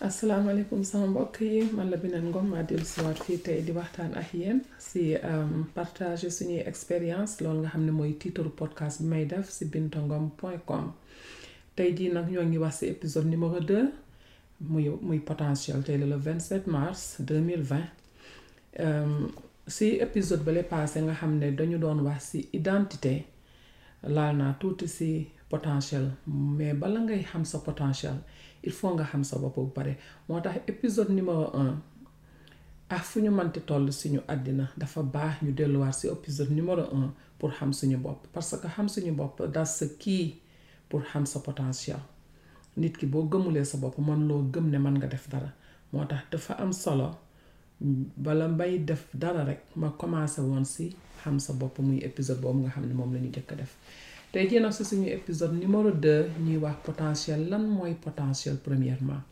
asalaamaaleykum sama mbokk yi man la beneen Ngom maa dellu si waat fii tey di waxtaan ak yéen si partager suñuy expérience loolu nga xam ne mooy titre podcast bi may def si bintangom point com tey jii nag ñoo ngi wax si épisode numéro 2 muy muy potentiel tey la le 27 mars 2020 si épisode bale passé nga xam ne dañu doon wax si identité laal naa tuuti si potentiel mais bala ngay xam sa potentiel il faut nga xam sa bopp bu pare moo tax épisode numéro un ah fu ñu mënti toll suñu àddina dafa baax ñu delluwaat si épisode numéro un pour xam suñu bopp parce que xam suñu bopp das sa kii pour xam sa potentiel nit ki boo gëmulee sa bopp man loo gëm ne mën nga def dara moo tax dafa am solo bala mbay def dara rek ma commencé woon si xam sa bopp muy épisode boobu nga xam ne moom la ñu jëkk def tey jii nag si suñu épisode numéro 2 ñuy wax potentiel lan mooy potentiel premièrement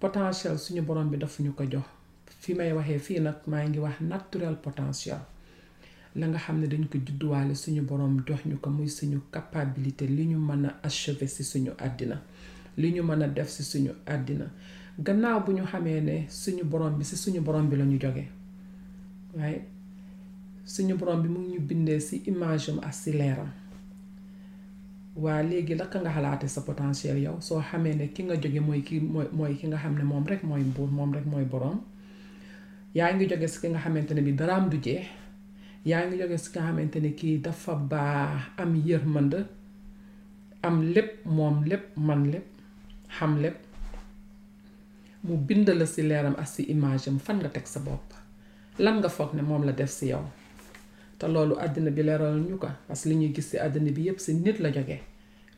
potentiel suñu borom bi dafa ñu ko jox fi may waxee fii nag maa ngi wax naturel potentiel la nga xam ne dañ ko judduwaale suñu borom jox ñu ko muy suñu capacité li ñu mën a achever si suñu àddina li ñu mën a def si suñu àddina gannaaw bu ñu xamee ne suñu borom bi si suñu borom bi la ñu jógee waaye suñu borom bi mu ngi ñu bindee si image am ak si leeram waa léegi laka nga xalaate sa potentiel yow soo xamee ne ki nga jóge mooy ki mooy mooy ki nga xam ne moom rek mooy buur moom rek mooy borom yaa ngi jóge si ki nga xamante ne bi daraam du jeex yaa ngi jóge si ki nga xamante ne kii dafa baax am yërmand am lépp moom lépp man lépp xam lépp mu bind la si leeram ak si image am fan nga teg sa bopp lan nga foog ne moom la def si yow te loolu àddina bi leeral ñu ko parce que li ñuy gis si àddina bi yépp si nit la jóge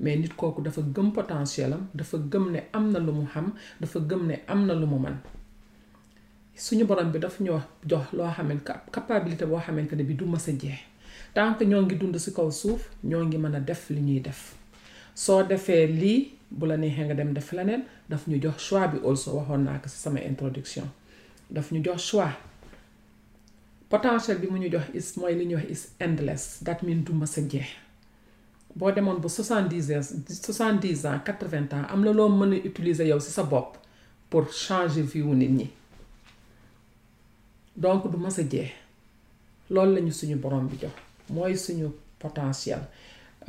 mais nit kooku dafa gëm potentiel am dafa gëm ne am na lu mu xam dafa gëm ne am na lu mu man suñu borom bi daf ñoo jox loo xamante cap- capacité boo xamante ne bi du mës a jeex tant que ñoo ngi dund si kaw suuf ñoo ngi mën a def li ñuy def soo defee lii bu la neexee nga dem def leneen daf ñu jox choix bi also waxoon naa ko si sama introduction daf ñu jox choix potentiel bi mu ñu jox is mooy li ñuy wax is endless that mean du mës a jeex boo demoon ba soixante-dix ans soixante-dix ans quatre-vingts ans am na loo mën a utiliser yow si sa bopp pour changer vie wu nit ñi donc du mas a jeex loolu lañu suñu borom bi jox mooy suñu potentiel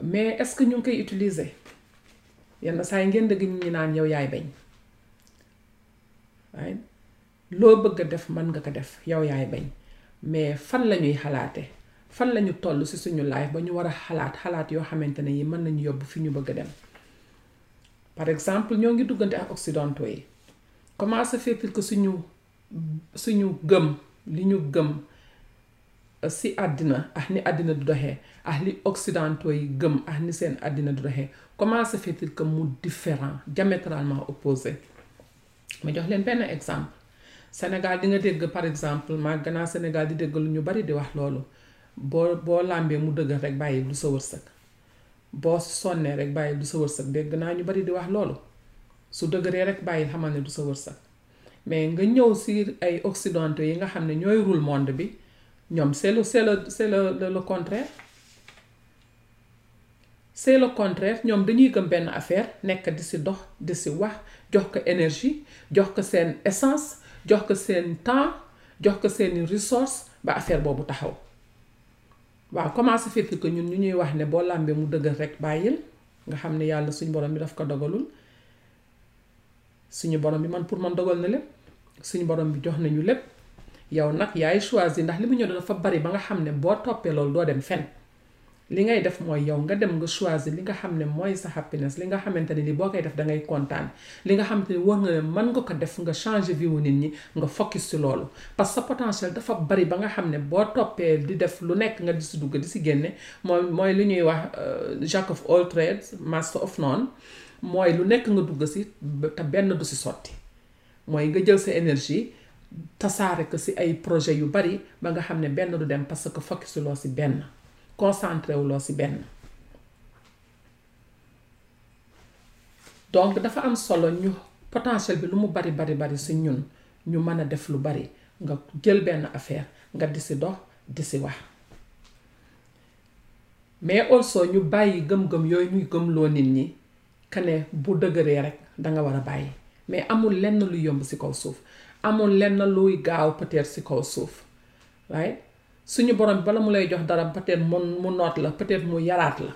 mais est-ce que ñu ngi koy utiliser yenn saa yi ngeen dëgg ñi naan yow yaay bañ waaye loo bëgg a def mën nga ko def yow yaay bañ mais fan la ñuy xalaate fan la ñu toll ci suñu life ba ñu war a xalaat xalaat yoo xamante ne yi mën nañu yóbbu fi ñu bëgg a dem par exemple ñoo ngi duggante ak occidentaux yi comment ça fait que suñu suñu gëm li ñu gëm euh, si àddina ak ni àddina du doxee ak li occidentaux yi gëm ak ni seen àddina du doxee comment ça fait que mu différent diamétralement opposé ma jox leen benn exemple Sénégal di nga dégg par exemple maa gannaaw Sénégal di dégg lu ñu bari di wax loolu boo boo làmbee mu dëgër rek bàyyi lu sa wërsëg boo sonnee rek bàyyi du sa wërsëg dégg naa ñu bari di wax loolu su dëgëree rek bàyyi xamal ne du sa wërsëg mais nga ñëw si ay occidentaux yi nga xam ne ñooy rule monde bi ñoom c'est le c'est le c'est le le contraire c'est le contraire ñoom dañuy gëm benn affaire nekk di si dox di si wax jox ko énergie jox ko seen essence jox ko seen temps jox ko seeni ressources ba affaire boobu taxaw waaw comment se fait-il que ñun ñu ñuy wax ne boo làmbee mu dëgër rek bàyyil nga xam ne yàlla suñu borom bi daf ko dogalul suñu borom bi man pour man dogal na lépp suñu borom bi jox nañu lépp yow nag yaay choisir ndax li mu ñëw dafa bari ba nga xam ne boo toppee loolu doo dem fen li ngay def mooy yow nga dem nga choisir li nga xam ne mooy sa happiness li nga xamante ne ni boo koy def dangay kontaan li nga xamante ni war nga ne mën nga ko def nga changer vie wu nit ñi nga focus ci loolu parce que sa potentiel dafa bari ba nga xam ne boo toppee di def lu nekk nga di si dugg di si génne mooy mooy li ñuy wax euh, jack of all trades master of none mooy lu nekk nga dugg si te benn du si sotti mooy nga jël sa énergie tasaare ko si ay projet yu bari ba nga xam ne benn du dem parce que focus loo si benn concentré wu loo si benn donc dafa am solo ñu potentiel bi lu mu bari bari bari si ñun ñu mën a def lu bari nga jël benn affaire nga di si dox di si wax mais also ñu bàyyi gëm-gëm yooyu ñuy gëmloo nit ñi que ne bu dëgëree rek danga war a bàyyi mais amul lenn lu yomb si kaw suuf amul lenn luy gaaw peut-être si kaw suuf right suñu borom bala mu lay jox dara peut-être mu mu noot la peut-être mu yaraat la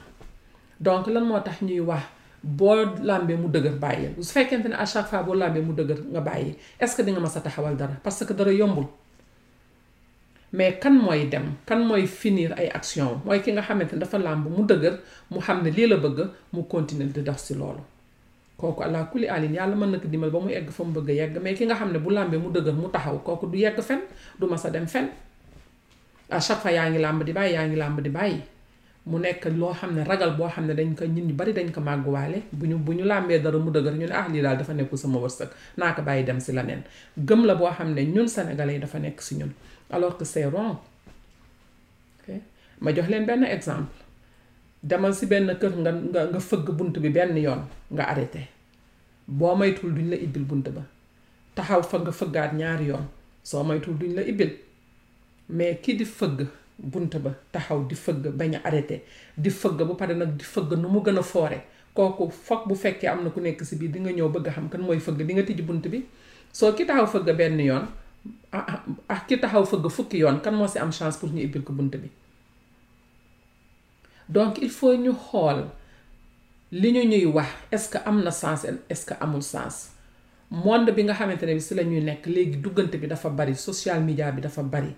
donc lan moo tax ñuy wax boo làmbee mu dëgër bàyyi su fekkente ne à chaque fois boo làmbee mu dëgër nga bàyyi est-ce que di nga mës a taxawal dara parce que dara yombul mais kan mooy dem kan mooy finir ay action mooy ki nga xamante ne dafa làmb mu dëgër mu xam ne lii la bëgg mu continuer di dox si loolu kooku allah kulli alin yàlla mën na ko dimbal ba mu egg fa mu bëgg a yegg mais ki nga xam ne bu làmbee mu dëgër mu taxaw kooku du yegg fen du mas a dem fen à chaque fois yaa ngi làmb di bàyyi yaa ngi làmb di bàyyi mu nekk loo xam ne ragal boo xam ne dañ ko ñun ñu bari dañ ko màgguwaale bu ñu bu ñu làmbee dara mu dëgër ñu ne ah lii daal dafa nekkul sama wërsëg naa ko bàyyi dem si la neen gëm la boo xam ne ñun sénégalais yi dafa nekk si ñun alors que c'est wrong ma jox leen benn exemple demal si benn kër nga nga nga fëgg bunt bi benn yoon nga arrêté boo maytul duñ la ibbil bunt ba taxaw fa nga fëggaat ñaari yoon soo maytul duñ la ibbil mais ki di fëgg bunt ba taxaw di fëgg bañ a arrêté di fëgg ba pare nag di fëgg nu mu gën a foore kooku foog bu fekkee am na ku nekk si biir di nga ñëw bëgg a xam kan mooy fëgg di nga tijji bunt bi soo ki taxaw fëgg benn yoon ah, ah, ah ki taxaw fëgg fukki yoon kan moo si am chance pour ñu ibbil ko bunt bi donc il faut ñu xool li ñu ñuy wax est-ce que am na sens est-ce que amul sens monde bi nga xamante ne bi si la ñuy nekk léegi duggante bi dafa bari social media bi dafa bari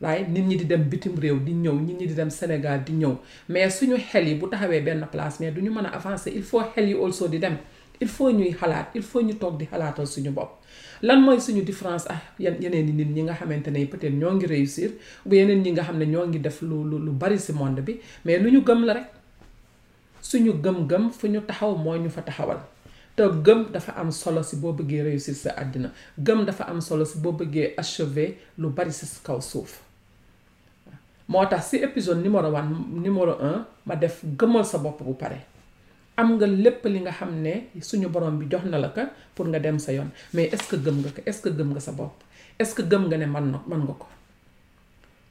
waaye nit ñi di dem bitim réew di ñëw nit ñi di dem Sénégal di ñëw mais suñu xel yi bu taxawee benn place mais du ñu mën a avancer il faut xel yi also di dem il faut ñuy xalaat il faut ñu toog di xalaatal suñu bopp lan mooy suñu différence ak yan yeneen i nit ñi nga xamante ne peut-être ñoo ngi réussir bu yeneen ñi nga xam ne ñoo ngi def lu lu lu bari si monde bi mais lu ñu gëm la rek suñu gëm-gëm fu ñu taxaw moo ñu fa taxawal te gëm dafa am solo si boo bëggee réussir sa àddina gëm dafa am solo si boo bëggee achever lu bari si kaw suuf moo tax si épisode numéro one numéro un ma def gëmal sa bopp bu pare am nga lépp li nga xam ne suñu borom bi jox na la ko pour nga dem sa yoon mais est-ce que gëm nga ko est-ce que gëm nga sa bopp est-ce que gëm nga ne man na mën nga ko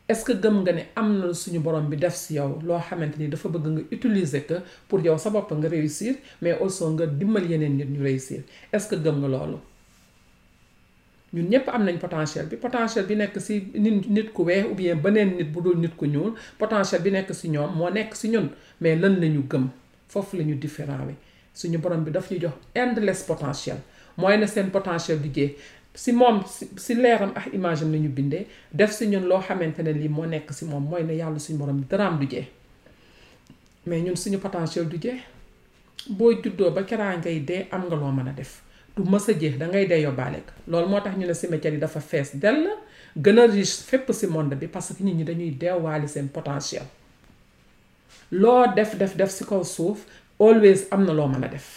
est-ce que gëm nga ne am na suñu borom bi def si yow loo xamante ni dafa bëgg nga utiliser que pour yow sa bopp nga réussir mais also nga dimbal yeneen nit ñu réussir est-ce que gëm nga loolu ñun ñëpp am nañ potentiel bi potentiel bi nekk si nit nit ku weex ou bien beneen nit bu dul nit ku ñuul potentiel bi nekk si ñoom moo nekk si ñun mais lan la ñu gëm foofu la ñu différent wi suñu borom bi daf ñu jox endless potentiel mooy ne seen potentiel du jeex si moom si si leeram ak image am la ñu bindee def si ñun loo xamante ne lii moo nekk si moom mooy ne yàlla suñu borom daraam du jeex mais ñun suñu potentiel du jeex boo juddoo ba keraa ngay dee am nga loo mën a def du mës a jeex da ngay dee yóbbaale ko loolu moo tax ñu ne cimetière yi dafa fees dell gën a riche fépp si monde bi parce que nit ñi dañuy deewaale seen potentiel. loo def def def si kaw suuf always am na loo mën a def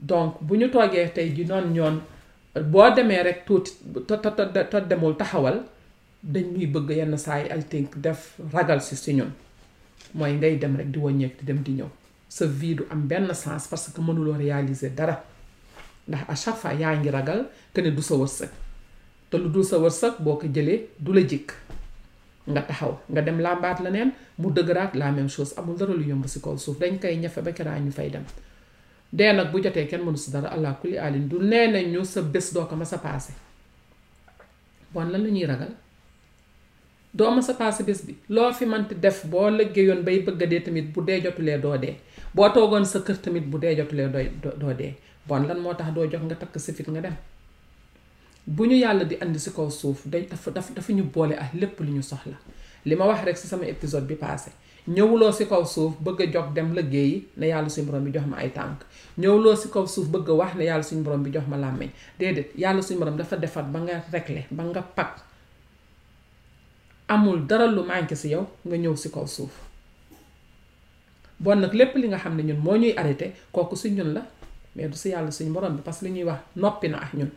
donc bu ñu toogee tey ji noon ñoon boo demee rek tuuti to to to demul taxawal dañ ñuy bëgg yenn saa yi altink def ragal si si ñun mooy ngay dem rek di wàññeeku di dem di ñëw sa vie du am benn sens parce que mënuloo réaliser dara ndax à chaque fois yaa ngi ragal que ne du sa wërsëg te lu dul sa wërsëg boo ko jëlee du la jikk nga taxaw nga dem làmbaat la neen mu dëgëraat la même chose amul dara lu yomb si kaw suuf dañ koy ñafe ba keraa ñu fay dem dee nag bu jotee kenn mënu si dara allah kulli alin du nee nañ ñu sa bés doo ko ma sa paase bon lan la ñuy ragal doo ma sa paase bés bi loo fi manti def boo liggéeyoon bay bëgg a dee tamit bu dee jotulee doo dee boo toogoon sa kër tamit bu dee jotulee doy doo dee bon lan moo tax doo jox nga takk sa fit nga dem bu ñu yàlla di indi si kaw suuf day dafa dafa dafa ñu boole ak lépp lu ñu soxla li ma wax rek si sama épisode bi passé ñëwuloo si kaw suuf bëgg a jox dem liggéeyi ne yàlla suñu borom bi jox ma ay tànk ñëwuloo si kaw suuf bëgg wax ne yàlla suñu borom bi jox ma làmmiñ déedéet yàlla suñu borom dafa defar ba nga réglé ba nga pat amul dara lu manqué si yow nga ñëw si kaw suuf bon nag lépp li nga xam ne ñun moo ñuy arrêté kooku si ñun la mais du si yàlla suñu borom bi parce que li ñuy wax noppi na ak ñun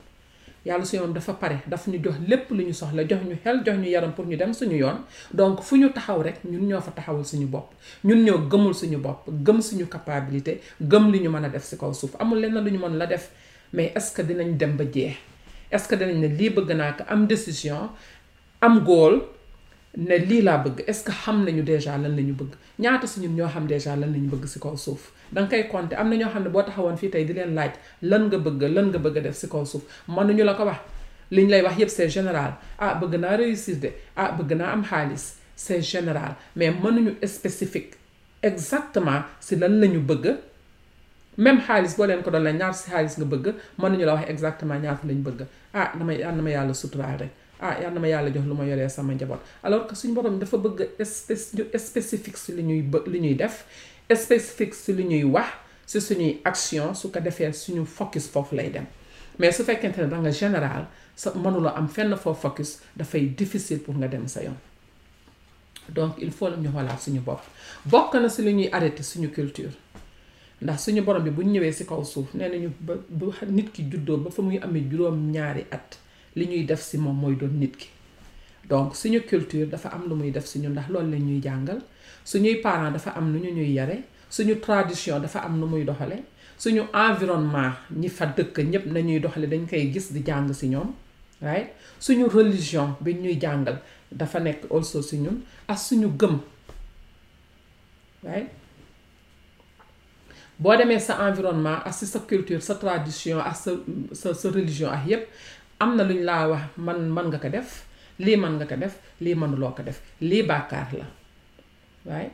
yàlla suñu yoon dafa pare daf ñu jox lépp lu ñu soxla jox ñu xel jox ñu yaram pour ñu dem suñu yoon donc fu ñu taxaw rek ñun ñoo fa taxawul suñu bopp ñun ñoo gëmul suñu bopp gëm suñu capabilité gëm li ñu mën a def si kaw suuf amul lenn lu ñu mën la def mais est-ce que dinañ dem ba jeex est-ce que dinañ ne lii bëgg naa ko am décision am goal ne lii laa bëgg est-ce que xam nañu déjà lan la ñu bëgg ñaata si ñun ñoo xam déjà lan la ñu bëgg si kaw suuf da nga koy compter am na ñoo xam ne boo taxawoon fii tey di leen laaj lan nga bëgg lan nga bëgg a def si kaw suuf mënuñu la ko wax liñ lay wax yépp c'est général ah bëgg naa réussir de ah bëgg naa am xaalis c'est général mais mënuñu spécifique exactement si lan lañu bëgg même xaalis boo leen ko doon la ñaar si xaalis nga bëgg mën nañu la wax exactement ñaata lañ bëgg ah dama yal na ma yàlla suturaal rek ah yal na ma yàlla jox lu ma yoree sama njaboot alors que suñu borom dafa bëgg espèce ñu spécifique si li ñuy bë li ñuy def spécifique si li ñuy wax si suñuy action su ko defee suñu focus foofu lay dem mais su fekkente ne da nga général sa mënuloo am fenn foo focus dafay difficile pour nga dem sa yoon donc il faut ñu xoolaat suñu bopp bokk na si li ñuy arrêté suñu culture ndax suñu borom bi bu ñu ñëwee si kaw suuf nee nañu ba bu nit ki juddoo ba fa muy amee juróom-ñaari at li ñuy def si moom mooy doon nit ki donc suñu culture dafa am lu muy def si ñun ndax loolu la ñuy jàngal suñuy parents dafa am lu ñu ñuy yare suñu tradition dafa am nu muy doxale suñu environnement ñi fa dëkk ñëpp nañuy doxale dañ koy gis di jàng si ñoom right suñu religion bi ñuy jàngal dafa nekk also si ñun ak suñu gëm right boo demee sa environnement ak si sa culture sa tradition ak sa sa sa religion ak yépp am na lu ñu laa wax man man nga ko def lii man nga ko def lii mënuloo ko def lii bàkkaar la right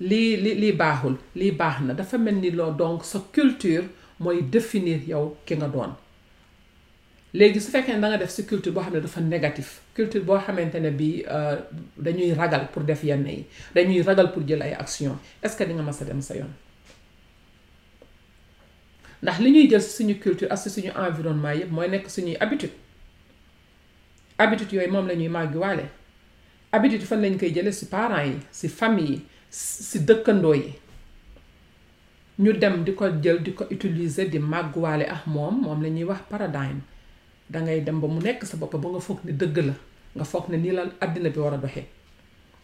lii li lii baaxul lii baax na dafa mel ni loo donc sa culture mooy définir yow ki nga doon léegi su fekkee ne da nga def si culture boo xam ne dafa négatif culture boo xamante ne bii euh, dañuy ragal pour def yenn yi dañuy ragal pour jël ay action est-ce que di nga mas a dem sa yoon ndax li ñuy jël si suñu culture ak si suñu environnement yëpp mooy nekk suñuy habitude habitude yooyu moom la ñuy màggiwaale habitude fan lañ koy jële si parents yi si famille yi si dëkkandoo yi ñu dem di ko jël di ko utiliser di màgguwaale ak moom moom la ñuy wax paradigme dangay dem ba mu nekk sa bopp ba nga foog ne dëgg la nga foog ne nii la àddina bi war a doxee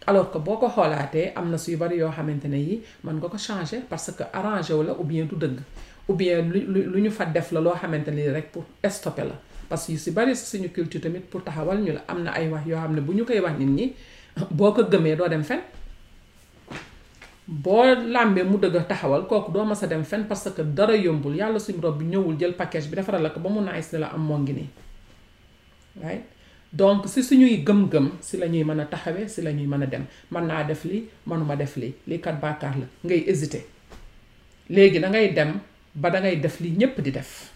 alors que boo ko xoolaatee am na suy bari yoo xamante ne yi mën nga ko changer parce que arrangé wu la ou bien du dëgg ou bien lu lu ñu fa def la loo xamante ne rek pour stopper la parce que yu si bari si suñu culture tamit pour taxawal ñu la am na ay wax yoo xam ne bu ñu koy wax nit ñi boo ko gëmee doo dem fen boo làmbee mu dëgg taxawal kooku doo mas a dem fen parce que dara yombul yàlla suñu rob bi ñëwul jël package bi defaral la ko ba mu nice ne la am moo ngi nii right donc si suñuy gëm-gëm si la ñuy mën a taxawee si la ñuy mën a dem mën naa def li mënuma def li lii kat bàkkaar la ngay hésité léegi da ngay dem ba da ngay def li ñépp di def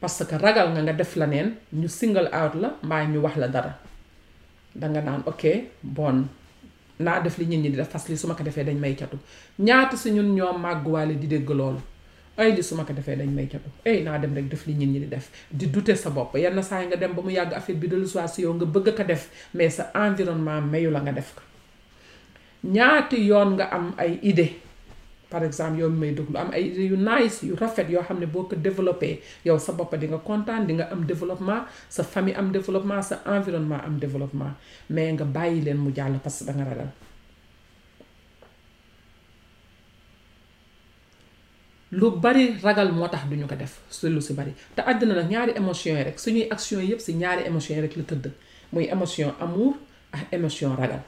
parce que ragal nga nga def la neen ñu single out la mbaa ñu wax la dara danga naan ok bon naa def li nit ñi di def fas li su ma ko defee dañ may catu ñaata si ñun ñoo màgguwaale di dégg loolu ay li su ma ko defee dañ may catu ay naa dem rek def li nit ñi di def di dute sa bopp yenn saa yi nga dem ba mu yàgg affaire bi dellu soit si yow nga bëgg ko def mais sa environnement mayu la nga def ko ñaati yoon nga am ay idée par exemple yow mi may déglu am ay idée yu nice yu rafet yoo xam ne boo ko développé yow sa bopp di nga kontaan di nga am développement sa famille am développement sa environnement am développement mais nga bàyyi leen mu jàll parce que danga ragal lu bari ragal moo tax duñu ko def su lu si bari te àddina nag ñaari émotion yi rek suñuy action yëpp si ñaari émotion yi rek la tëdd muy émotion amour ak émotion ragal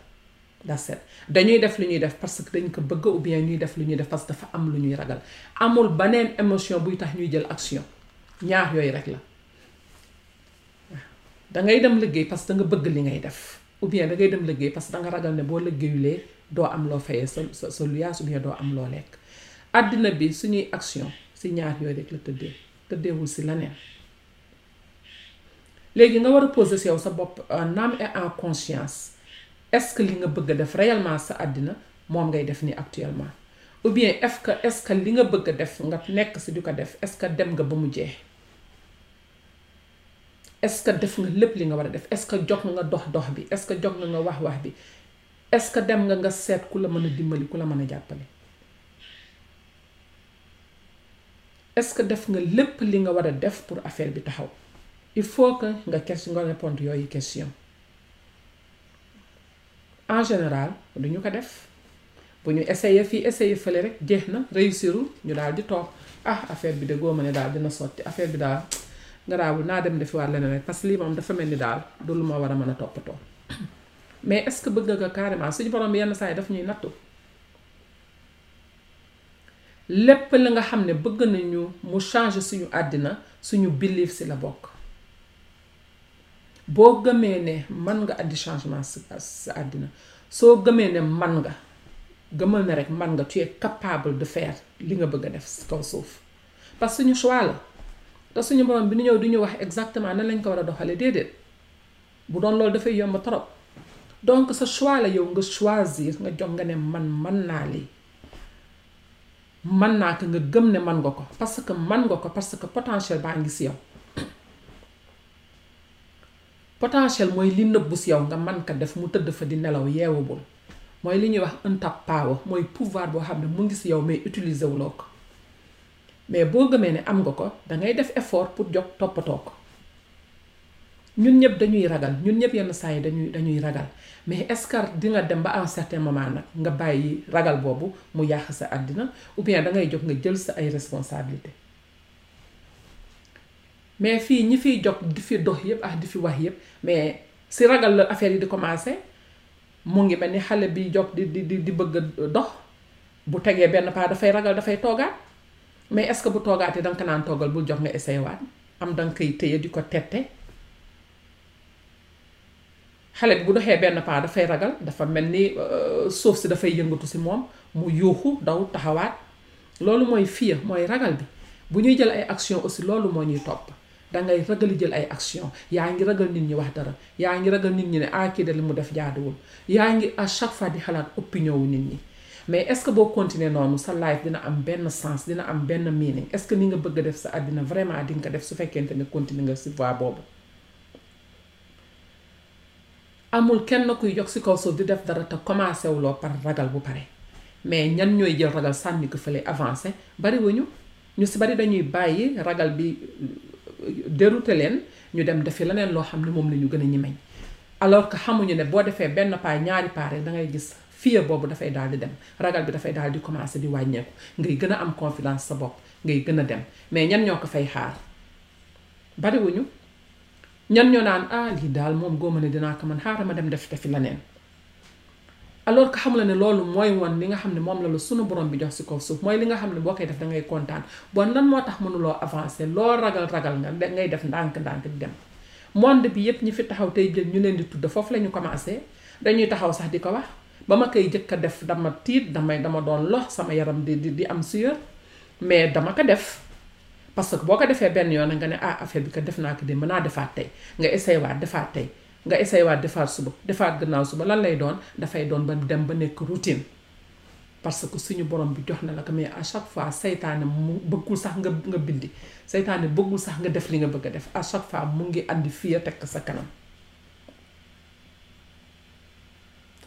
da set dañuy def lu ñuy def parce que dañ ko bëgg ou bien ñuy def lu ñuy def parce que dafa am lu ñuy ragal amul beneen émotion buy tax ñuy jël action ñaar yooyu rek la da ngay dem liggéey parce que da nga bëgg li ngay def ou bien da ngay dem liggéey parce que da nga ragal ne boo liggéeyulee doo am loo fayee sa sa sa luyaas ou bien doo am loo lekk àddina bi suñuy action si ñaar yooyu rek la tëddee tëddeewul si leneen léegi nga war a poser si yow sa bopp en âme et en conscience est-ce que li nga bëgg a def réellement sa àddina moom ngay def ni actuellement ou bien est-ce que est-ce que li nga bëgg a def nga nekk si di ko def est-ce que dem nga ba mu jeex est-ce que def nga lépp li nga war a def est-ce que jox nga dox dox bi est-ce que jox nga nga wax wax bi est-ce que dem nga nga seet ku la mën a dimbali ku la mën a jàppale est-ce que def nga lépp li nga war a def pour affaire bi taxaw il faut que nga question nga répondre yooyu question en général du ñu ko def bu ñu essayé fii essayé fële rek jeex na réussirul ñu daal di toog ah affaire bi de góoma ne daal dina sotti affaire bi daal garaawul naa dem defiwaat leneen rek parce que lii moom dafa mel ni daal du lu ma war a mën a toppatoo mais est-ce que bëgg nga carrément suñu borom yenn saa yi daf ñuy nattu lépp la nga xam ne bëgg nañu mu changer suñu àddina suñu belief si la bokk boo gëmee ne man nga andi changement sa sa àddina soo gëmee ne man nga gëmal ne rek man nga tu es capable de faire li nga bëgg a def si kaw suuf parce que suñu choix la te suñu borom bi ñu ñëw du ñu wax exactement nan lañ ko war a doxalee déedéet bu doon loolu dafay yomb trop donc sa choix la yow nga choisir nga jox nga ne man man naa lii man naa ko nga gëm ne man nga ko parce que man nga ko parce que potentiel baa ngi si yow potentiel mooy li nëbbu si yow nga man ko def mu tëdd fa di nelaw yeewagul mooy li ñuy wax untap power mooy pouvoir boo xam ne mu ngi si yow mais utiliser wuloo ko mais boo gëmee ne am nga ko dangay def effort pour jog toppatoo ko ñun ñëpp dañuy ragal ñun ñëpp yenn saa yi dañuy dañuy ragal mais est-ce que di nga dem ba à un certain moment nag nga bàyyi ragal boobu mu yàq sa àddina ou bien da ngay jóg nga jël sa ay responsabilité mais fii ñi fiy jóg di fi dox yëpp ak di fi wax yëpp mais si ragal la affaire yi di commencer mu ngi mel ni xale bi jóg di di di bëgg dox bu tegee benn pas dafay ragal dafay toogaat. mais est-ce que bu toogaatee danga ko naan toogal bul jox nga essayé waat am danga koy téye di ko tette xale bi bu doxee benn paa dafay ragal dafa mel ni euh, suuf si dafay yëngatu si moom mu yuuxu daw taxawaat loolu mooy fiya mooy ragal bi bu ñuy jël ay action aussi loolu moo ñuy topp dangay ragali jël ay action yaa ngi ragal nit ñi wax dara yaa ngi ragal nit ñi ne ah kii de li mu def jaaduwul yaa ngi à chaque fois di xalaat opinion wu nit ñi mais est-ce que boo continuer noonu sa life dina am benn sens dina am benn meaning est-ce que ni nga bëgg a def sa àddina vraiment di nga ko def su fekkente ne continuer nga si voie boobu amul kenn kuy jox si kaw suuf di def dara te commencé wuloo par ragal bu pare mais ñan ñooy jël ragal sànni ko fële avancé bari wuñu ñu si bari dañuy bàyyi ragal bi dérouté leen ñu dem defi leneen loo xam ne moom la ñu gën a ñemeñ alors que xamuñu ne boo defee benn paa ñaari paa rek da ngay gis fier boobu dafay daal di dem ragal bi dafay daal di commencé di wàññeeku ngay gën a am confidence sa bopp ngay gën a dem mais ñan ñoo ko fay xaar bariwuñu ñan ñoo naan ah lii daal moom góoma ne dinaa ko man xaaral ma dem def defi leneen alors que xam la ne loolu mooy woon li nga xam ne moom la la sunu borom bi jox si kaw suuf mooy li nga xam ne boo koy def da ngay kontaan bon lan moo tax mënuloo avancer loo ragal ragal nga da ngay def ndànk-ndànk di dem monde bi yépp ñi fi taxaw tey jël ñu leen di tudd foofu la ñu commencé dañuy taxaw sax di ko wax ba ma koy jëkk a def dama tiit damay dama doon lox sama yaram di di di am sueur mais dama ko def parce que boo ko defee benn yoon nga ne ah affaire bi kat def naa ko démb naa defaat tey nga essayé waat defaat tey nga essayé waat defaat suba defaat gannaaw suba lan lay doon dafay doon ba dem ba nekk routine parce que suñu borom bi jox na la ko mais à chaque fois seytaane mu bëggul sax nga nga bindi seytaane bëggul sax nga def li nga bëgg a def à chaque fois mu ngi andi fii a tekk sa kanam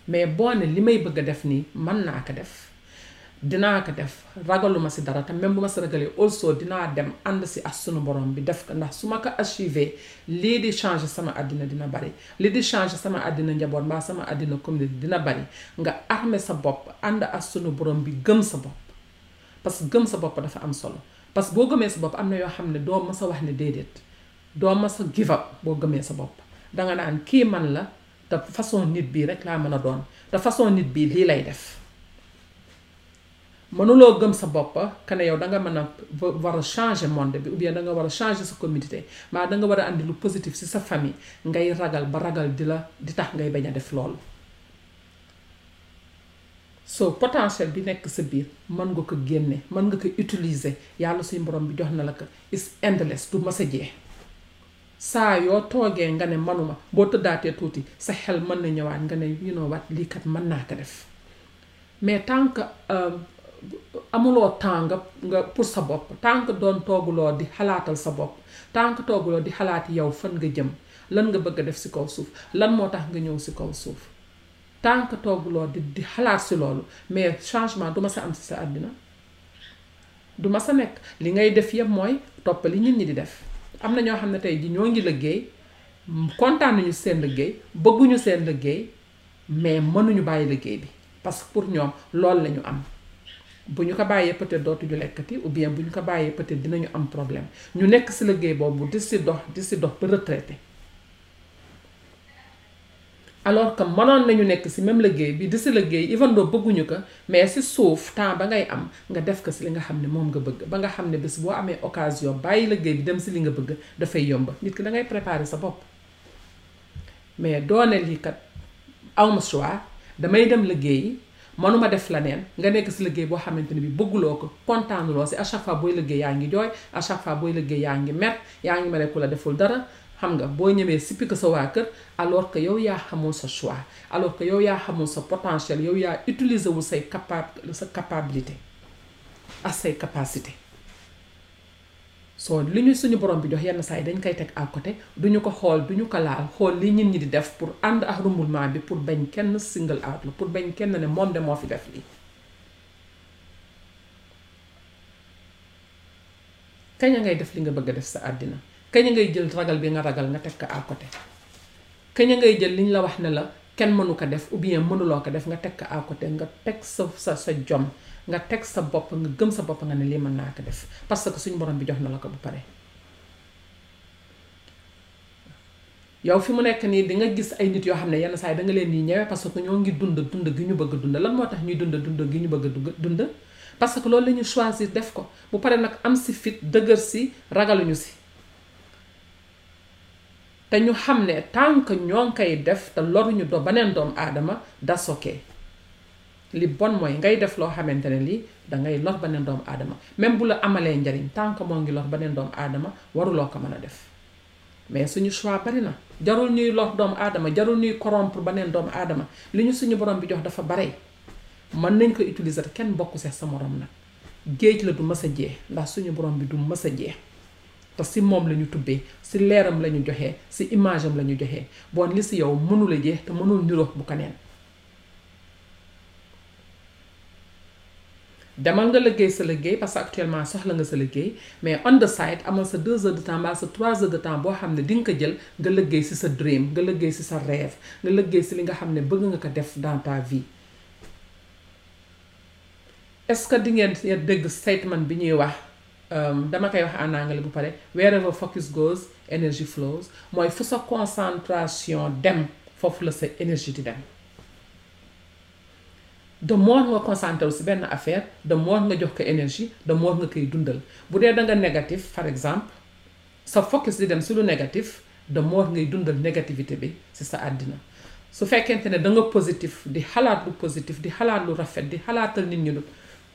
mais boo ne li may bëgg a def nii mën naa ko def dinaa ko def ragaluma si dara te même bu ma si ragalee also dinaa dem ànd si ak sunu borom bi def ko ndax su ma ko achivé lii di changer sama àddina dina bari lii di changer sama àddina njaboot mbaa sama àddina commune dina bari nga armé sa bopp ànd ak sunu borom bi gëm sa bopp parce que gëm sa bopp dafa am solo parce que boo gëmee sa bopp am na yoo xam ne doo mës a wax ne déedéet doo ma sa give up boo gëmee sa bopp danga naan kii man la te façon nit bii rek laa mën a doon te façon nit bii lii lay def mënuloo gëm sa bopp que ne yow da nga mën a war a changer monde bi ou bien da nga war a changer sa communauté maa da nga war a andi lu positif si sa famille ngay ragal ba ragal di la di tax ngay bañ a def loolu so potentiel bi nekk sa biir mën nga ko génne mën nga ko utiliser yàlla suñu borom bi jox na la ko is endless du mës a jeex saa yoo toogee nga ne manuma boo tëddaatee tuuti sa xel mën na ñëwaat nga ne you know what lii kat mën naa ko def mais tant que euh, amuloo temps nga nga pour sa bopp tant que doon tooguloo di xalaatal sa bopp tant que tooguloo di xalaat yow fan nga jëm lan nga bëgg a def si kaw suuf lan moo tax nga ñëw si kaw suuf tant que tooguloo di di xalaat si loolu mais changement du ma sa am si sa àddina du ma sa nekk li ngay def yëpp mooy topp li nit ñi di def am na ñoo xam ne tey ji ñoo ngi liggéey kontaan nañu seen liggéey bëgguñu seen liggéey mais mënuñu bàyyi liggéey bi parce que pour ñoom loolu la ñu am bu ñu ko bàyyee peut-être dootuñu lekkati ou bien bu ñu ko bàyyee peut-être dinañu am problème ñu nekk si liggéey boobu di si dox di si dox ba retraité alors que mënoon nañu nekk si même liggéey bi di si liggéey even doo bëgguñu ko mais si suuf temps ba ngay am nga def ko si li nga xam ne moom nga bëgg ba nga xam ne bés boo amee occasion bàyyi liggéey bi dem si li nga bëgg dafay yomb nit ki da ngay préparer sa bopp mais doone lii kat awma choix damay dem liggéeyi manuma def la neen nga nekk si liggéey boo xamante ne bi bëgguloo ko kontaanuloo si à chaque fois booy liggéey yaa ngi jooy à chaque fois booy liggéey yaa ngi mer yaa ngi mere ku la deful dara xam nga boo ñëwee sippi ko sa waa kër alors que yow yaa xamul sa choix alors que yow yaa xamul sa potentiel yow yaa utiliser wul say capa sa capabilité ak say capacité soo li ñu suñu borom bi jox yenn saa yi dañ koy teg à côté duñu ko xool duñu ko laal xool li ñit ñi di def pour ànd ak remouvement bi pour bañ kenn single out la pour bañ kenn ne moom de moo fi def lii kañ a ngay def li nga bëgg a def sa àddina kañ a ngay jël ragal bi nga ragal nga teg ko à côté kaña ngay jël liñ la wax ne la kenn mënu ko def ou bien mënuloo ko def nga teg ko à côté nga teg sa sa sa jom nga teg sa bopp nga gëm sa bopp nga ne lii mën naa ko def parce que suñu borom bi jox na la ko bu pare. yow fi mu nekk nii di nga gis ay nit yoo xam ne yenn saa yi da nga leen di ñëwee parce que ñoo ngi dund dund gi ñu bëgg dund lan moo tax ñuy dund dund gi ñu bëgg dund parce que loolu la ñu choisir def ko bu pare nag am si fit dëgër si ragaluñu si. te ñu xam ne tànk ñoo ngi koy def te loruñu do beneen doom aadama that's okay li bon mooy ngay def loo xamante ne lii dangay lor beneen doomu aadama même bu la amalee njariñ tant que moo ngi lor beneen doomu aadama waruloo ko mën a def mais suñu choix bari na jarul ñuy lor doomu aadama jarul ñuy corrompre beneen doomu aadama li ñu suñu borom bi jox dafa bare mën nañ ko utiliser kenn bokku seex sa morom nag géej la du mas a jeex ndax suñu borom bi du mas a jeex te si moom la ñu tubbee si leeram la ñu joxee si image am la ñu joxee bon li si yow mënul a jeex te mënul niroog bu kaneen demal nga liggéey sa liggéey parce que actuellement soxla nga sa liggéey mais on the side amal sa deux heures de temps mbaa sa trois heures de temps boo xam ne di nga ko jël nga liggéey si sa dream nga liggéey si sa rêve nga liggéey si li nga xam ne bëgg nga ko def dans ta vie est-ce que di ngeen dégg statement bi ñuy wax um, dama koy wax en anglais bu pare wherever focus goes energy flows mooy fu sa concentration dem foofu la sa énergie di dem de more nga concentré wu si benn affaire de more nga jox ko énergie de more nga koy dundal bu dee da nga négatif par exemple sa focus di dem si lu négatif de more ngay dundal négativité bi si sa àddina su fekkente ne da nga positif di xalaat lu positif di xalaat lu rafet di xalaatal nit ñi lu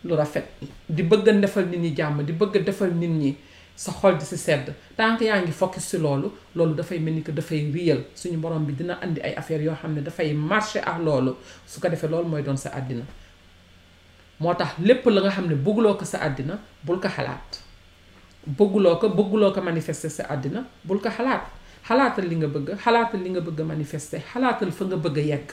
lu rafet di bëgg a defal nit ñi jàmm di bëgg a defal nit ñi sa xol di si sedd tant que yaa ngi focus si loolu loolu dafay mel ni que dafay réyal suñu borom bi dina andi ay affaires yoo xam ne dafay marché ak loolu su ko defee loolu mooy doon sa àddina moo tax lépp la nga xam ne bëgguloo ko sa àddina bul ko xalaat bëgguloo ko bëgguloo ko manifester sa àddina bul ko xalaat xalaatal li nga bëgg xalaatal li nga bëgg a manifester xalaatal fa nga bëgg a yegg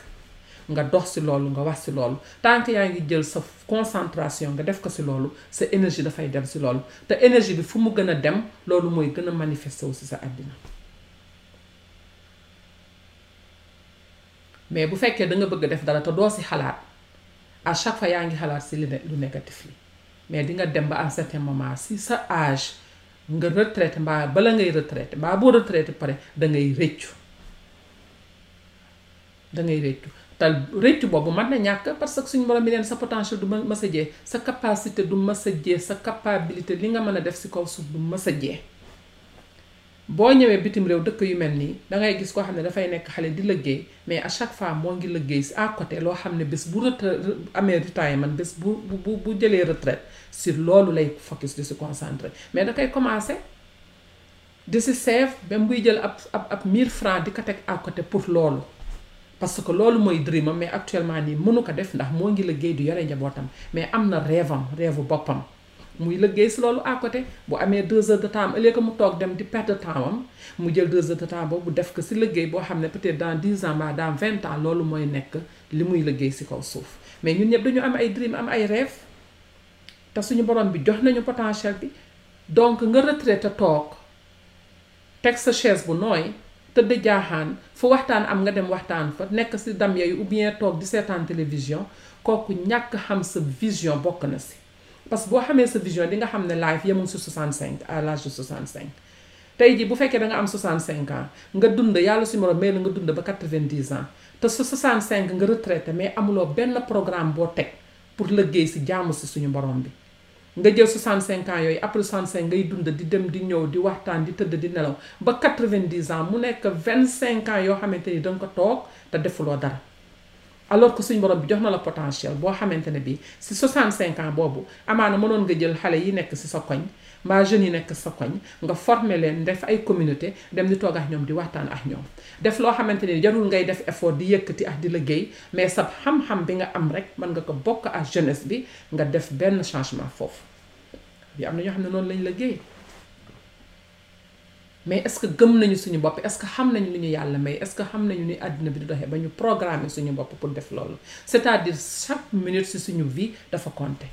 nga dox si loolu nga wax si loolu tant que yaa ngi jël sa concentration nga def ko si loolu sa énergie dafay dem si loolu te énergie bi fu mu gën a dem loolu mooy gën a manifester wu si sa àddina mais bu fekkee da nga bëgg def dara te doo si xalaat à chaque fois yaa ngi xalaat si li ne lu négatif li mais di nga dem ba à un certain moment si sa âge nga retraité mbaa bala ngay retraité mbaa boo retraité pare da ngay rëccu da ngay rëccu te rëccu boobu mën na ñàkk parce que suñu borom bi neen sa potentiel du ma sa jee sa capacité du ma sa jee sa capacité li nga mën a def si kaw suuf du ma sa jee boo ñëwee bitim réew dëkk yu mel nii dangay gis koo xam ne dafay nekk xale di liggéey mais à chaque fois moo ngi liggéey si à côté loo xam ne bés bu retraite amee retirement bés bu bu bu jëlee retraite si loolu lay focus di si concentré mais da koy commencé di si save même buy jël ab ab ab 1000 francs di ko teg à côté pour loolu parce que loolu mooy dream mais actuellement nii mënu ko def ndax moo ngi liggéey di yore njabootam mais am na rêve am rêve boppam muy liggéey si loolu à côté bu amee deux heures de temps au lieu que mu toog dem di perte de temps am mu jël deux heures de temps boobu def ko si liggéey boo xam ne peut-être dans dix ans mbaa dans vingt ans loolu mooy nekk li muy liggéey si kaw suuf mais ñun ñëpp dañu am ay dream am ay rêve te suñu borom bi jox nañu potentiel bi donc nga retraité toog teg sa chaise bu nooy tëdd jaaxaan fu waxtaan am nga dem waxtaan fa nekk si dam yooyu ou bien toog di seetaan télévision kooku ñàkk xam sa vision bokk na si parce que boo xamee sa vision di nga xam ne life yemul si 65 à l'âge de 65 tey jii bu fekkee da nga am 65 ans nga dund yàlla si moroom mais la nga dund ba 90 ans te sa 65 nga retraité mais amuloo benn programme boo teg pour liggéey si jaamu si suñu borom bi nga jël 65 ans yooyu après 65 ngay dund di dem di ñëw di waxtaan di tëdd di nelaw ba 90 ans mu nekk 25 ans yoo xamante ni danga ko toog te defuloo dara alors que suñ borom bi jox na la potentiel boo xamante ne bii si 65 ans boobu amaana mënoon nga jël xale yi nekk si sa koñ mbaa jeunes yi nekk sa koñ nga former leen def ay communauté dem di toog ak ñoom di waxtaan ak ñoom def loo xamante ni jarul ngay def effort di yëkkati ak di liggéey mais sa xam-xam bi nga am rek mën nga ko bokk ak jeunesse bi nga def benn changement foofu bi am na ñoo xam ne noonu lañ liggéey mais est-ce que gëm nañu suñu bopp est-ce que xam nañu lu ñu yàlla may est-ce que xam nañu ni àddina bi di doxee ba ñu programmer suñu bopp pour def loolu c'est-à-dire chaque minute si suñu vie dafa compter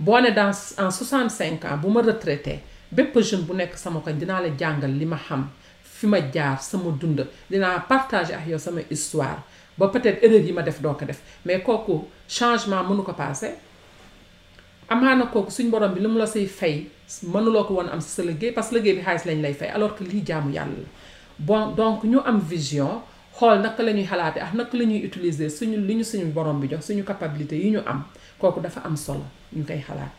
boo ne dans en 65 ans bu ma retraité bépp jeune bu nekk sama koñ dinaa la jàngal li ma xam fi ma jaar sama dund dinaa partager ak yow sama histoire ba peut-être erreur yi ma def doo ko def mais kooku changement mënu ko passé amaana kooku suñ borom bi lu mu la say fay mënuloo ko woon am si sa liggéey parce que liggéey bi xaalis lañ lay fay alors que lii jaamu yàlla la bon donc ñu am vision xool naka la ñuy xalaate ak naka la ñuy utiliser suñu li ñu suñu borom bi jox suñu capacité yi ñu am kooku dafa am solo ñu koy xalaat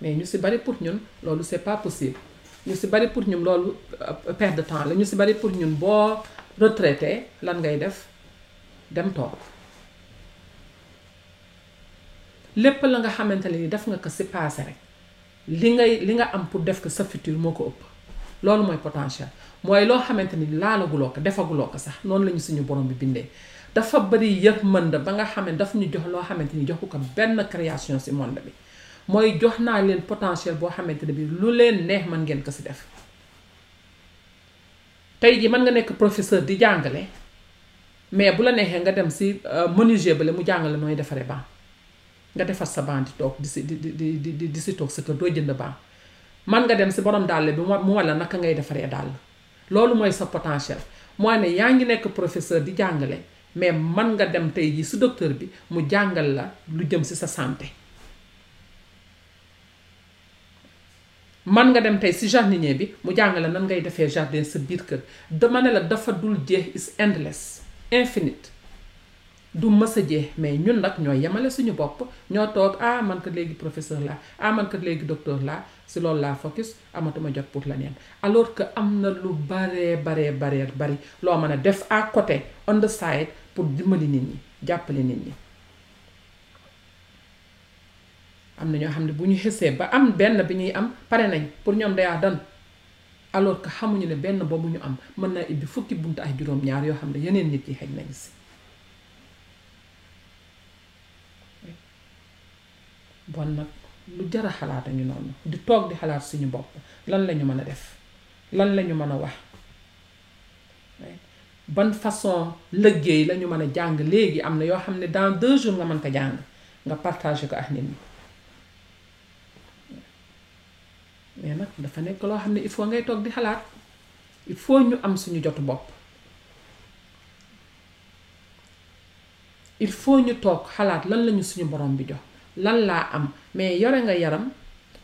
mais ñu si bari pour ñun loolu c'est pas possible ñu si bari pour ñun loolu euh, perte de temps la ñu si bari pour ñun boo retraité lan ngay def dem toog lépp la nga xamante ne ni def nga ko si passé rek li ngay li nga am pour def ko sa futur moo ko ëpp loolu mooy potentiel mooy loo xamante ni laalaguloo ko defaguloo ko sax noonu la ñu suñu borom bi bindee dafa bëri yëg mën da ba nga xam ne daf ñu jox loo xamante ni joxu ko benn création si monde bi mooy jox naa leen potentiel boo xamante ne bi lu leen neex mën ngeen ko si def tey ji mën nga nekk professeur di jàngale mais bu la neexee nga dem si menuisier bale mu jàngale nooy defaree ban nga defar sa banc di toog di si di di di di di si toog sa kër doo jënd banc man nga dem si borom dàll bi mu mu wala naka ngay defaree dàll loolu mooy sa potentiel mooy ne yaa ngi nekk professeur di jàngale mais man nga dem tey jii si docteur bi mu jàngal la lu jëm si sa santé man nga dem tey si jardinier bi mu jàngale nan ngay defee jardin sa biir kër dama ne la dafa dul jeex is endless infinite du mës a jeex mais ñun nag ñoo yemale suñu bopp ñoo toog ah man kat léegi professeur laa ah man kat léegi docteur laa si loolu laa focus amatuma jot pour leneen alors que am na lu baree baree baree bari loo mën a def à côté on the side pour dimbali nit ñi jàppale nit ñi am na ñoo xam ne bu ñu xësee ba am benn bi ñuy am pare nañ pour ñoom dayaa dan alors que xamuñu ne benn boobu ñu am mën naa ibbi fukki bunt ak juróom-ñaar yoo xam ne yeneen nit yi xëj nañ si bon nag lu jar a xalaata ñu noonu di toog di xalaat suñu bopp lan lañu mën a def lan lañu mën a wax ban façon liggéey la ñu mën a jàng léegi am na yoo xam ne dans deux jours nga mën ko jàng nga partagé ko ak nit ñi mais nag dafa nekk loo xam ne il faut ngay toog di xalaat il faut ñu am suñu jotu bopp il faut ñu toog xalaat lan lañu suñu borom bi jox lan laa am mais yore nga yaram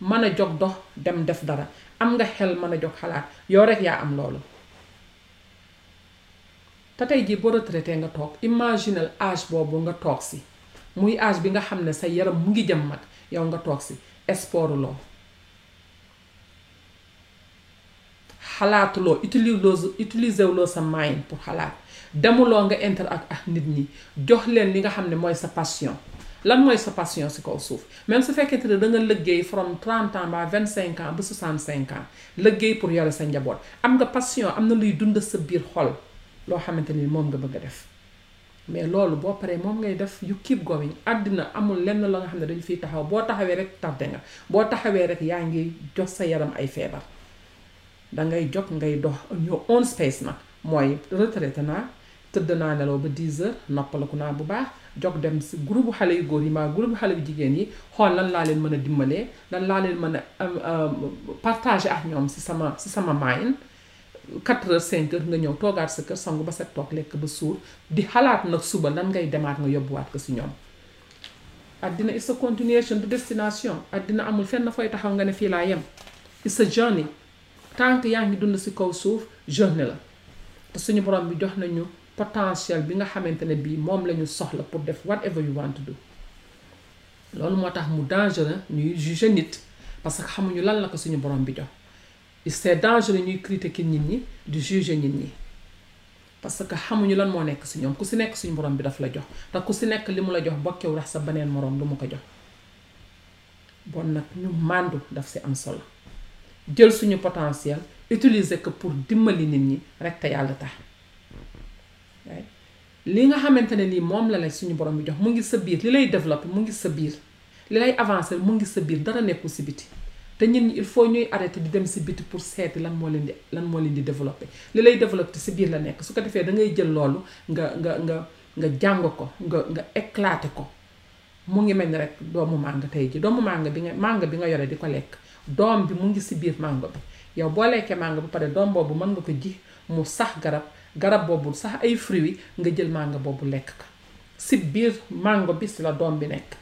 mën a jog dox dem def dara am nga xel mën a jog xalaat yow rek yaa am loolu te tey jii boo retraité nga toog imaginal âge boobu nga toog si muy âge bi nga xam ne sa yaram mu ngi jëm mag yow nga toog si sport loo xalaatuloo utilise utilise wuloo sa mind pour xalaat demuloo nga inter ak ak nit ñi jox leen li nga xam ne mooy sa passion lan mooy sa passion si kaw suuf même su fekkente ne da nga liggéey from 30 ans ba 25 ans ba 65 ans liggéey pour yore sa njaboot am nga passion am na luy dund sa biir xol loo xamante ni moom nga bëgg a def mais loolu boo paree moom ngay def you keep going àddina amul lenn la nga xam ne dañu fiy taxaw boo taxawee rek tardé nga boo taxawee rek yaa ngi jox sa yaram ay feebar dangay jog ngay dox your own space nag mooy retraité naa tëdd naa nelaw ba 10 heures noppalaku naa bu baax jog dem si groupe xale yu góor yi maa groupe xale yu jigéen yi xool lan laa leen mën a dimbalee lan laa leen mën a euh, euh, partager ak ñoom si sama si sama mind 4 heures 5 heures nga ñëw toogaat sa kër sangu ba set toog lekk ba suur di xalaat nag suba lan ngay demaat nga yóbbuwaat ko si ñoom àddina is a continuation du destination àddina amul fenn fooy taxaw nga ne fii laa yem is a journey tant que yaa ngi dund si kaw suuf journée la te suñu borom bi jox nañu potentiel bi nga xamante ne bii moom la ñu soxla pour def whatever you want to do loolu moo tax mu dangereux ñuy juger nit parce que xamuñu lan la ko suñu borom bi jox c'est dangereux ñuy critiquer nit ñi di juger nit ñi parce que xamuñu lan moo nekk si ñoom ku si nekk suñu borom bi daf la jox te ku si nekk li mu la jox bokkewu rax sa beneen moroom lu mu ko jox bon nag ñu màndu daf si am solo jël suñu potentiel utiliser ko pour dimbali nit ñi rek te yàlla tax li nga xamante ne nii moom la la suñu borom bi jox mu ngi sa biir li lay développé mu ngi sa biir li lay avancé mu ngi sa biir dara nekkul si biti te ñun ñi il faut ñuy arrêté di dem si biti pour seeti lan moo leen di lan moo leen di développé li lay développé si biir la nekk su ko defee da ngay jël loolu nga nga nga nga jàng ko nga nga éclaté ko mu ngi mel ni rek doomu màng tey ji doomu màng bi nga màng bi nga yore di ko lekk doom bi mu ngi si biir màngo bi yow boo lekkee màng bu pare doom boobu mën nga ko ji mu sax garab garab boobu sax ay fruits nga jël màng boobu lekk ko si biir màngo bi si la doom bi nekk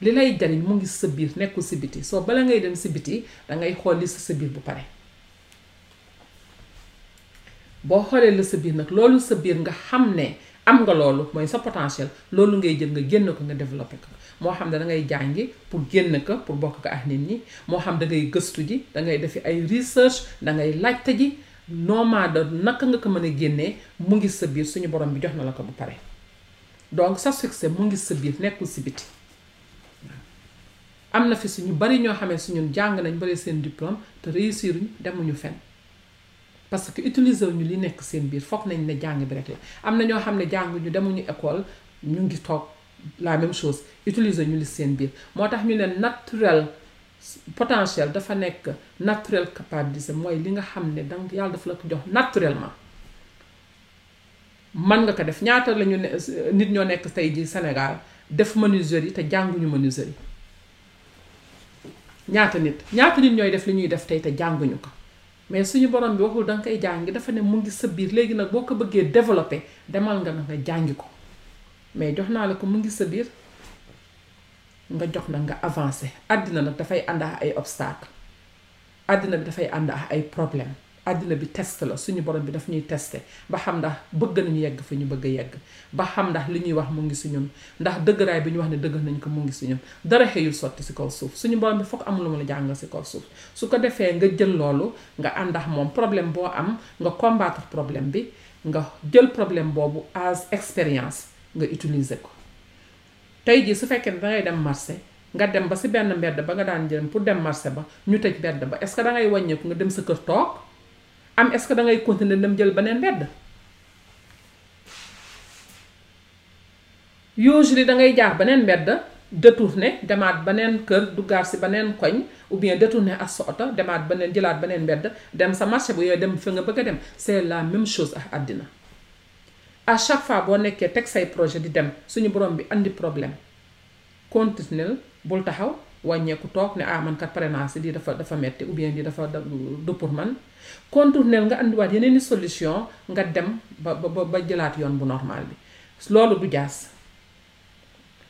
li lay jariñ mu ngi sa biir nekkul si biti soo bala ngay dem si biti dangay xool li si sa biir bu pare boo xoolee la sa biir nag loolu sa biir nga xam ne am nga loolu mooy sa potentiel loolu ngay jël nga génn ko nga développé ko moo xam ne da ngay jàngi pour génn ko pour bokk ko ak nit ñi moo xam da ngay gëstu ji da ngay defi ay research da ngay laajte ji normal da naka nga ko mën a génnee mu ngi sa biir suñu borom bi jox na la ko bu pare donc sa succès mu ngi sa biir nekkul si biti am na fi suñu bari ñoo xamee su ñun jàng nañ bari seen diplôme te réussir ñu demuñu fenn parce que utiliser wuñu li nekk seen biir foog nañ ne jàng bi rek la am na ñoo xam ne jànguñu demuñu école ñu ngi toog la même chose utiliser ñu li seen biir moo tax ñu ne naturel potentiel dafa nekk naturel capabilité mooy li nga xam ne danga yàlla dafa la ko jox naturellement man nga ko def ñaata lañu ne nit ñoo nekk tey jii Sénégal def menuiserie te jànguñu menuiserie ñaata nit ñaata nit ñooy def li ñuy def tey te jànguñu ko mais suñu borom bi waxul da nga koy jàngi dafa ne mu ngi sa biir léegi nag boo ko bëggee développé demal nga na nga jàngi ko mais jox naa la ko mu ngi sa biir nga jox na nga avancé àddina nag dafay ànd ak ay obstacle àddina bi dafay ànd ak ay problème àddina bi test la suñu borom bi daf ñuy testé ba xam ndax bëgg nañu yegg fa ñu bëgg a yegg ba xam ndax li ñuy wax mu ngi si ñun ndax dëggaraay bi ñu wax ne dëgg nañ ko mu ngi si ñun dara xëyul sotti si kaw suuf suñu borom bi foog amul lu mu la jàngal si kaw suuf su ko defee nga jël loolu nga ànd ak moom problème boo am nga combattre problème bi nga jël problème boobu as expérience nga utiliser ko tey jii su fekkee ne dangay dem marché nga dem ba si benn mbedd ba nga daan jëm pour dem marché ba ñu tëj mbedd ba est-ce que dangay wàññeeku nga dem sa kër toog am est-ce que dangay continuer dem jël beneen mbedd usually dangay jaar beneen mbedd détourné demaat beneen kër duggaat si beneen koñ ou bien détourné ak sa oto demaat beneen jëlaat beneen mbedd dem sa marché bu yooyu dem fi nga bëgg a dem c'est la même chose ak àddina à chaque fois boo nekkee teg say projet di dem suñu borom bi andi problème continuer bul taxaw wàññeeku toog ne ah man kat pare naa si lii dafa dafa metti ou bien lii dafa du pour man continuer nga andiwaat yeneen i solution nga dem ba ba ba jëlaat yoon bu normal bi loolu du jaas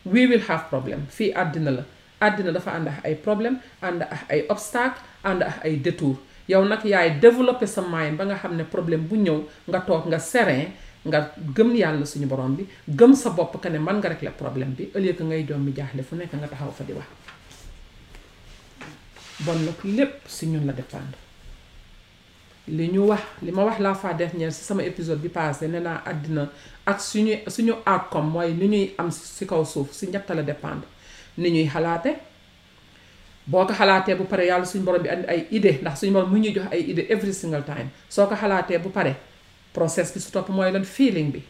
we will have problem fii àddina la àddina dafa ànd ak ay problème ànd ak ay obstacle ànd ak ay détour yow nag yaay développer sa mind ba nga xam ne problème bu ñëw nga toog nga serein nga gëm yàlla suñu borom bi gëm sa bopp que ne mën nga régler problème bi au lieu que ngay doom mi jaaxle fu nekk nga taxaw fa di wax bon nag lépp si ñun la dépendre li ñu wax li ma wax la fois dernière si sama épisode bi passé nee naa àddina ak suñu suñu outcome mooy li ñuy am si kaw suuf si ñett la dépendre ni ñuy xalaate boo ko xalaatee bu pare yàlla suñu borom bi andi ay idée ndax suñu borom mu ñuy jox ay idée every single time soo ko xalaatee bu pare process bi su topp mooy lan feeling bi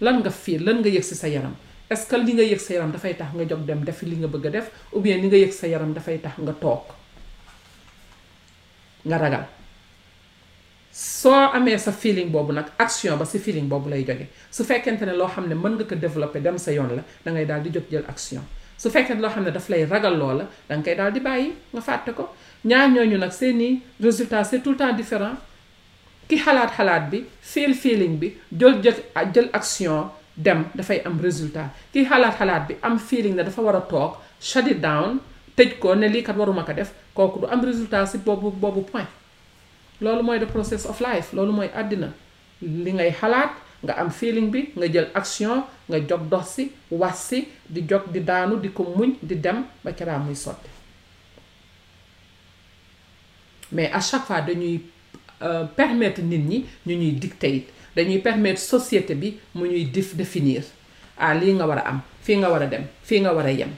lan nga feel lan nga yëg si sa yaram est-ce que li nga yëg sa yaram dafay tax nga jóg dem def li nga bëgg a def ou bien li nga yëg sa yaram dafay tax nga toog nga ragal soo amee sa feeling boobu nag action ba si feeling boobu lay jóge su fekkente ne loo xam ne mën nga ko développer dem sa yoon la da ngay daal di jóg jël action su fekkente loo xam ne daf lay ragal loola da nga koy daal di bàyyi nga fàtte ko ñaar ñooñu nag seeni résultat c'est tout le temps différent ki xalaat xalaat bi feel feeling bi jël jël jël action dem dafay am résultat ki xalaat xalaat bi am feeling ne dafa war a toog shut it down tëj ko ne lii kat waruma ko def kooku du am résultat si boobu boobu point loolu mooy the process of life loolu mooy àddina li ngay xalaat nga am feeling bi nga jël action nga jog dox si wax si di jog di daanu di ko muñ di dem ba keraa muy sotti mais à chaque fois dañuy euh, permettre nit ñi ñu ñuy dicter dañuy permettre société bi mu ñuy def définir ah lii nga war a am fii nga war a dem fii nga war a yem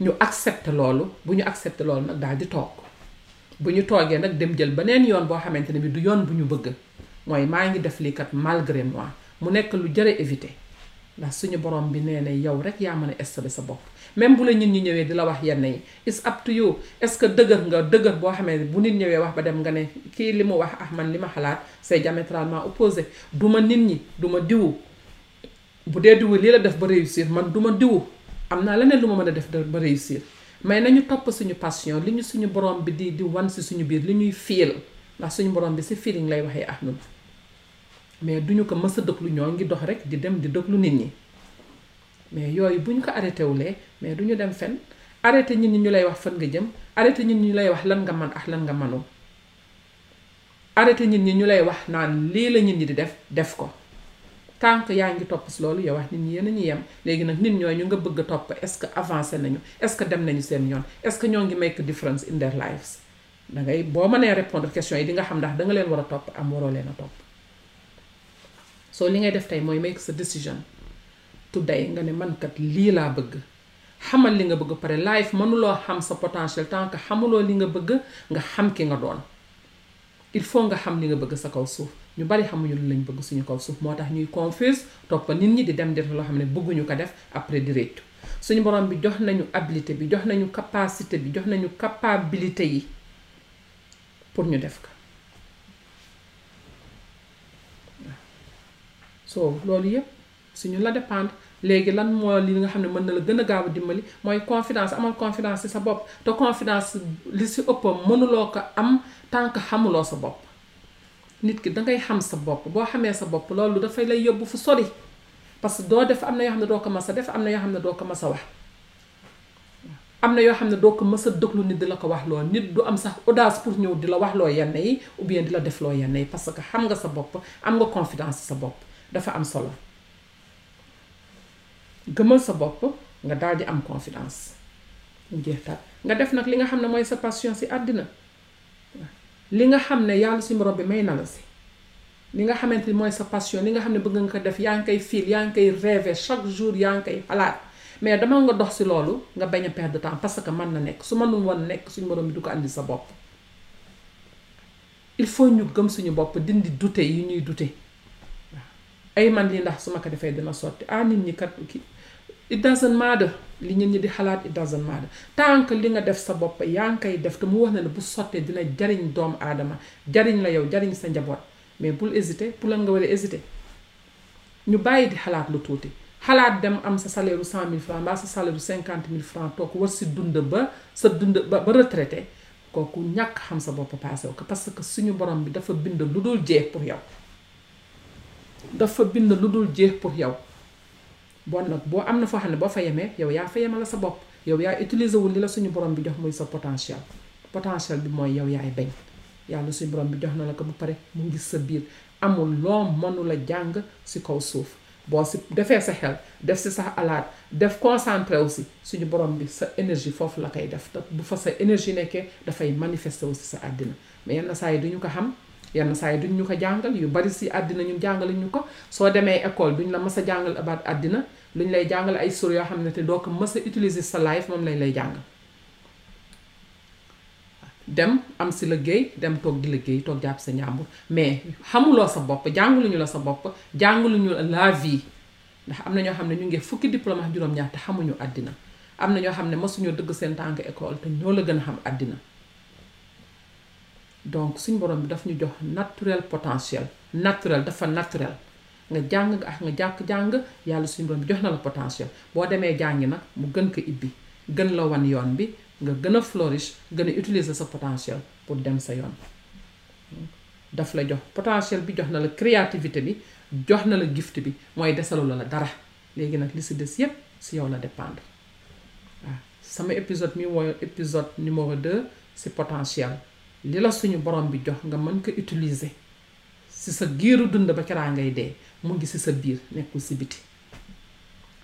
ñu accepter loolu bu ñu accepter loolu nag daal di toog bu ñu toogee nag dem jël beneen yoon boo xamante ne bi du yoon bu ñu bëgg mooy maa ngi def lii kat malgré moi mu nekk lu jëre éviter ndax suñu borom bi nee na yow rek yaa mën a installer sa bopp même bu la nit ñi ñëwee di la wax yenn yi is up to you est-ce que dëgër nga dëgër boo xamee bu nit ñëwee wax ba dem nga ne kii li mu wax ah man li ma xalaat c'est diamétralement opposé du ma nit ñi du ma diwu bu dee diwu lii la def ba réussir man du ma diwu am naa leneen lu ma mën a def ba réussir mais nañu topp suñu passion li ñu suñu borom bi di di wan si suñu biir li ñuy fiil ndax suñu borom bi si feeling lay waxee ak ñun mais duñu ko mës a dëglu ñoo ngi dox rek di dem di dëglu nit ñi mais yooyu bu ñu ko arrêté wulee mais du ñu dem fenn arrêté nit ñi ñu lay wax fan nga jëm arrêté nit ñi ñu lay wax lan nga man ak lan nga manul arrêté nit ñi ñu lay wax naan lii la nit ñi di def def ko tant que yaa ngi topp si loolu yow wax nit ñi yéen a ñu yem léegi nag nit ñooñu nga bëgg a topp est-ce que avancé nañu est-ce que dem nañu seen yoon est-ce que ñoo ngi make difference in their lives da ngay boo mënee répondre question yi di nga xam ndax da nga leen war a topp am waroo leen a topp soo li ngay def tey mooy make sa decision today nga ne man kat lii laa bëgg xamal li nga bëgg pare life mënuloo xam sa potentiel tant que xamuloo li nga bëgg nga xam ki nga doon il faut nga xam li nga bëgg sa kaw suuf ñu bari xamuñu lu lañ bëgg suñu kaw suuf moo tax ñuy confuse topp nit ñi di dem def loo xam ne bëgguñu ko def après di réccu suñu borom bi jox nañu habilité bi jox nañu capacité bi jox nañu capabilité yi pour ñu def ko so loolu yëpp si ñun la dépendre léegi lan moo li nga xam ne mën na la gën a gaaw a dimbali mooy confidence amal confidence ci sa bopp te confidence li si ëpp mënuloo ko am tant que xamuloo sa bopp nit ki dangay xam sa bopp boo xamee sa bopp loolu dafay lay yóbbu fu sori parce que doo def am na yoo xam ne doo ko mas a def am na yoo xam ne doo ko mas a wax am na yoo xam ne doo ko mës a déglu nit di la ko wax loo nit du am sax audace pour ñëw di la wax loo yenn yi ou bien di la def loo yenn yi parce que xam nga sa bopp am nga confidence sa bopp dafa am solo gëmal sa bopp nga daal di am confidence mu jeex taal nga def nag li nga xam ne mooy sa passion si àddina li nga xam ne yàlla suñu borom bi may na la si li nga xamante ni mooy sa passion li nga xam ne bëgg nga ko def yaa ngi koy fiil yaa ngi koy rêver chaque jour yaa ngi koy xalaat mais dama nga dox si loolu nga bañ a perdre temps parce que mën na nekk su mënul woon nekk suñu borom bi du ko andi sa bopp il faut ñu gëm suñu bopp dindi douter yi ñuy douter ay man lii ndax su ma ko defee dina sotti ah nit ñi kat ki it doesn't matter li nit ñi di xalaat it doesn't matter tant que li nga def sa bopp yaa ngi koy def te mu wax na ne bu sottee dina jariñ doomu aadama jariñ la yow jariñ sa njaboot mais bul hésiter pour lan nga war a hésiter ñu bàyyi di xalaat lu tuuti xalaat dem am sa salaire u cent mille francs mbaa sa salaire u cinquante mille francs toog war si dund ba sa dund ba ba retraité kooku ñàkk xam sa bopp passé wu ko parce que suñu borom bi dafa bind lu dul jeex pour yow dafa bind lu dul jeex pour yow bon nag boo am na foo xam ne boo fa yemee yow yaa fa yemale sa bopp yow yaa utiliser wul li la suñu borom bi jox muy sa potentiel potentiel bi mooy yow yaay bañ yàlla suñu borom bi jox na la ko ba pare mu ngi sa biir amul loo mënula jàng si kaw suuf boo si defee sa xel def si sa alaat def concentré wu si suñu borom bi sa énergie foofu la koy def te bu fa sa énergie nekkee dafay manifesté wu si sa àddina mais yenn saa yi duñu ko xam yenn saa yi duñ ñu ko jàngal yu bari si àddina ñun jàngale ñu ko soo demee école duñ la mës a jàngal abaat àddina luñ lay jàngal ay sur yoo xam ne te doo ko mës a utiliser sa life moom lañ lay jàngal dem am si liggéey dem toog di liggéey toog jàpp sa njàmbur mais xamuloo sa bopp jàngaluñu la sa bopp jàngaluñu la vie ndax am na ñoo xam ne ñu ngi fukki diplôme ak juróom-ñaar te xamuñu àddina am na ñoo xam ne masuñoo dëgg seen tànk école te ñoo la gën a xam àddina donc suñ borom bi daf ñu jox naturel potentiel naturel dafa naturel nga jàng nga ak nga jàkk jàng yàlla suñ borom bi jox na la potentiel boo demee jàngi nag mu gën ko ibbi gën la wan yoon bi nga gën a flourish gën a utiliser sa potentiel pour dem sa yoon daf la jox potentiel bi jox na la créativité bi jox na la gift bi mooy desalu la la dara léegi nag li si des yépp si yow la dépendre sama épisode mi mooy épisode numéro 2 si potentiel li la suñu borom bi jox nga mën ko utiliser si sa giiru dund ba keraa ngay dee mu ngi si sa biir nekkul si biti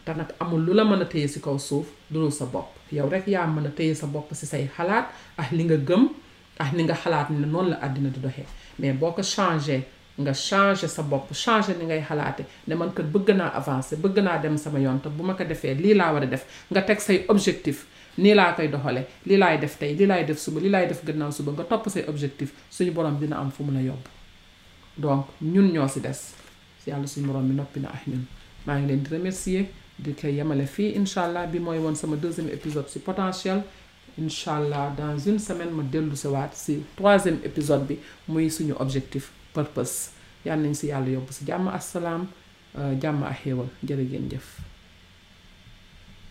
te nag amul lu la mën a téye si kaw suuf dul sa bopp yow rek yaa mën a téye sa bopp si say xalaat ak li nga gëm ak ni nga xalaat ne noonu la àddina di doxee mais boo ko changé nga changer sa bopp changer ni ngay xalaate ne man kat bëgg naa avancer bëgg naa dem sama yoon te bu ma ko defee lii laa war a def nga teg say objectif nii laa koy doxale lii laay def tey lii laay def suba lii laay def gannaaw suba nga topp say objectif suñu borom dina am fu mu la yóbbu donc ñun ñoo si des yàlla suñu borom bi noppi na ak ñun maa ngi leen di remercier di koy yemale fii incha allah bi mooy woon sama deuxième épisode si potentiel incha allah dans une semaine ma dellu si waat si troisième épisode bi muy suñu objectif purpose yal nañ si yàlla yóbbu si jàmm ak salaam jàmm ak xéewal jërë ngeen jëf.